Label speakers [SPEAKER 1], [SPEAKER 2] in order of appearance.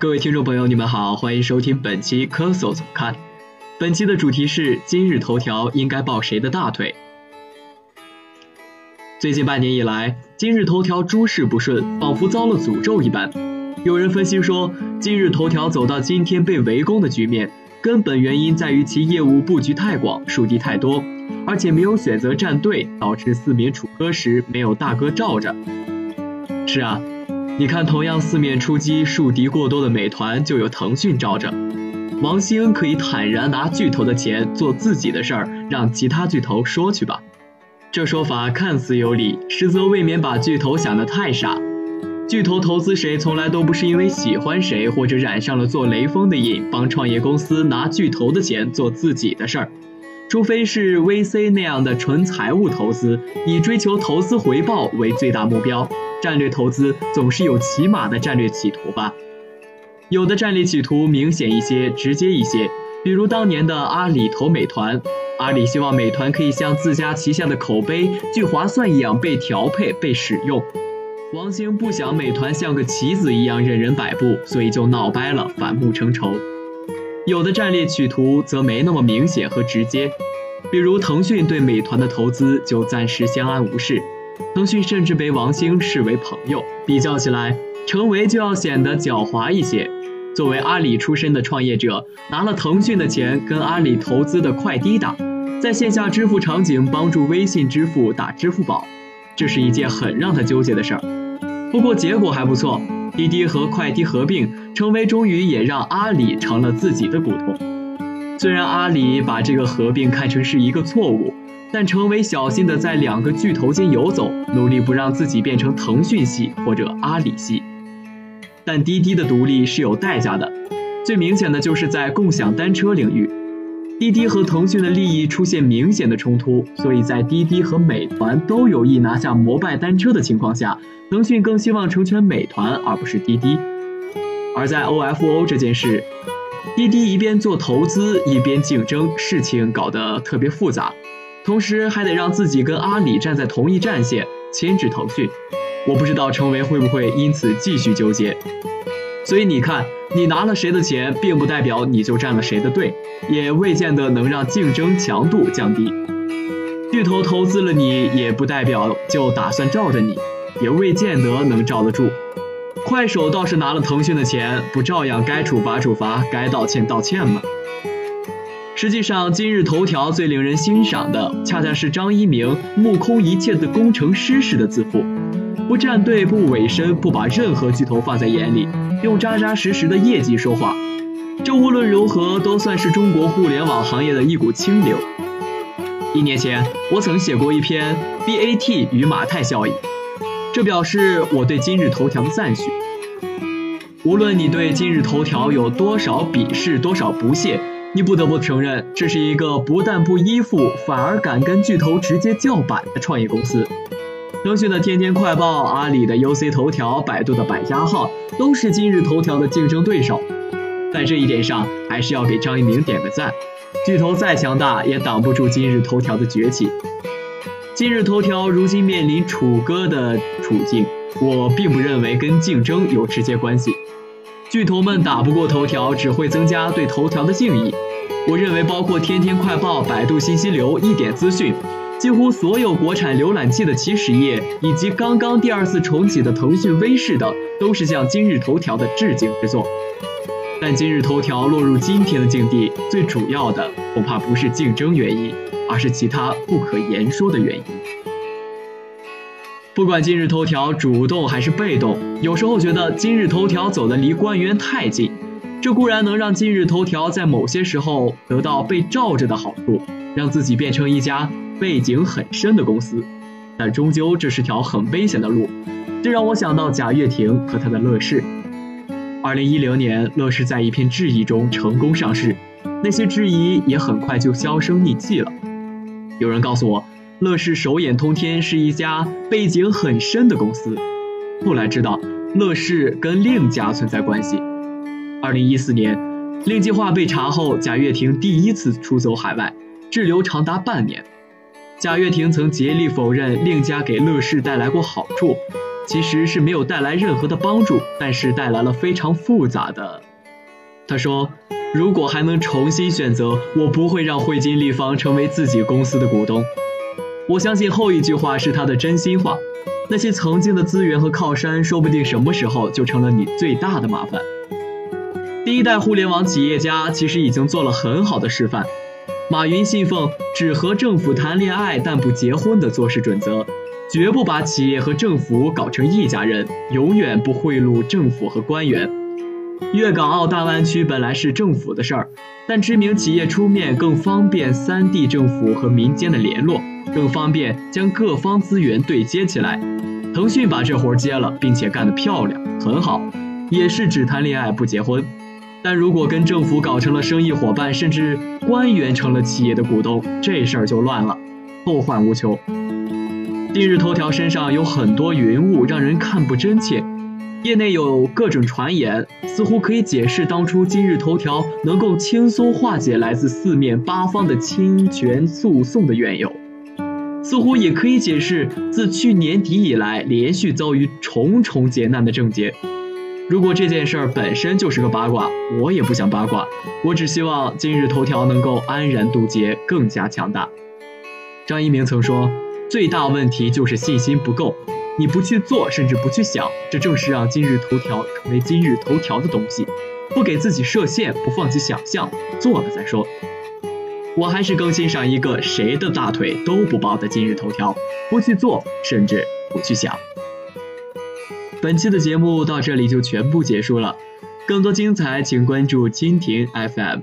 [SPEAKER 1] 各位听众朋友，你们好，欢迎收听本期科搜怎么看。本期的主题是今日头条应该抱谁的大腿？最近半年以来，今日头条诸事不顺，仿佛遭了诅咒一般。有人分析说，今日头条走到今天被围攻的局面，根本原因在于其业务布局太广，树敌太多，而且没有选择站队，导致四面楚歌时没有大哥罩着。是啊。你看，同样四面出击、树敌过多的美团，就有腾讯罩着。王兴可以坦然拿巨头的钱做自己的事儿，让其他巨头说去吧。这说法看似有理，实则未免把巨头想得太傻。巨头投资谁，从来都不是因为喜欢谁，或者染上了做雷锋的瘾，帮创业公司拿巨头的钱做自己的事儿。除非是 VC 那样的纯财务投资，以追求投资回报为最大目标。战略投资总是有起码的战略企图吧，有的战略企图明显一些、直接一些，比如当年的阿里投美团，阿里希望美团可以像自家旗下的口碑聚划算一样被调配、被使用。王兴不想美团像个棋子一样任人摆布，所以就闹掰了，反目成仇。有的战略企图则没那么明显和直接，比如腾讯对美团的投资就暂时相安无事。腾讯甚至被王兴视为朋友，比较起来，程维就要显得狡猾一些。作为阿里出身的创业者，拿了腾讯的钱跟阿里投资的快滴打，在线下支付场景帮助微信支付打支付宝，这是一件很让他纠结的事儿。不过结果还不错，滴滴和快滴合并，成为终于也让阿里成了自己的股东。虽然阿里把这个合并看成是一个错误。但成为小心的在两个巨头间游走，努力不让自己变成腾讯系或者阿里系。但滴滴的独立是有代价的，最明显的就是在共享单车领域，滴滴和腾讯的利益出现明显的冲突，所以在滴滴和美团都有意拿下摩拜单车的情况下，腾讯更希望成全美团而不是滴滴。而在 OFO 这件事，滴滴一边做投资一边竞争，事情搞得特别复杂。同时还得让自己跟阿里站在同一战线，牵制腾讯。我不知道成为会不会因此继续纠结。所以你看，你拿了谁的钱，并不代表你就站了谁的队，也未见得能让竞争强度降低。巨头投资了你，也不代表就打算罩着你，也未见得能罩得住。快手倒是拿了腾讯的钱，不照样该处罚处罚，该道歉道歉吗？实际上，今日头条最令人欣赏的，恰恰是张一鸣目空一切的工程师式的自负，不站队，不委身，不把任何巨头放在眼里，用扎扎实实的业绩说话。这无论如何都算是中国互联网行业的一股清流。一年前，我曾写过一篇 BAT 与马太效应，这表示我对今日头条的赞许。无论你对今日头条有多少鄙视，多少不屑。你不得不承认，这是一个不但不依附，反而敢跟巨头直接叫板的创业公司。腾讯的天天快报、阿里的 UC 头条、百度的百家号，都是今日头条的竞争对手。在这一点上，还是要给张一鸣点个赞。巨头再强大，也挡不住今日头条的崛起。今日头条如今面临楚歌的处境，我并不认为跟竞争有直接关系。巨头们打不过头条，只会增加对头条的敬意。我认为，包括天天快报、百度信息流、一点资讯，几乎所有国产浏览器的起始页，以及刚刚第二次重启的腾讯微视等，都是向今日头条的致敬之作。但今日头条落入今天的境地，最主要的恐怕不是竞争原因，而是其他不可言说的原因。不管今日头条主动还是被动，有时候觉得今日头条走得离官员太近，这固然能让今日头条在某些时候得到被罩着的好处，让自己变成一家背景很深的公司，但终究这是条很危险的路。这让我想到贾跃亭和他的乐视。二零一零年，乐视在一片质疑中成功上市，那些质疑也很快就销声匿迹了。有人告诉我。乐视手眼通天是一家背景很深的公司，后来知道乐视跟令家存在关系。二零一四年，令计划被查后，贾跃亭第一次出走海外，滞留长达半年。贾跃亭曾竭力否认令家给乐视带来过好处，其实是没有带来任何的帮助，但是带来了非常复杂的。他说：“如果还能重新选择，我不会让汇金立方成为自己公司的股东。”我相信后一句话是他的真心话。那些曾经的资源和靠山，说不定什么时候就成了你最大的麻烦。第一代互联网企业家其实已经做了很好的示范。马云信奉只和政府谈恋爱但不结婚的做事准则，绝不把企业和政府搞成一家人，永远不贿赂政府和官员。粤港澳大湾区本来是政府的事儿，但知名企业出面更方便三地政府和民间的联络，更方便将各方资源对接起来。腾讯把这活接了，并且干得漂亮，很好，也是只谈恋爱不结婚。但如果跟政府搞成了生意伙伴，甚至官员成了企业的股东，这事儿就乱了，后患无穷。今日头条身上有很多云雾，让人看不真切。业内有各种传言，似乎可以解释当初今日头条能够轻松化解来自四面八方的侵权诉讼的缘由，似乎也可以解释自去年底以来连续遭遇重重劫难的症结。如果这件事儿本身就是个八卦，我也不想八卦，我只希望今日头条能够安然渡劫，更加强大。张一鸣曾说，最大问题就是信心不够。你不去做，甚至不去想，这正是让今日头条成为今日头条的东西。不给自己设限，不放弃想象，做了再说。我还是更欣赏一个谁的大腿都不抱的今日头条，不去做，甚至不去想。本期的节目到这里就全部结束了，更多精彩请关注蜻蜓 FM。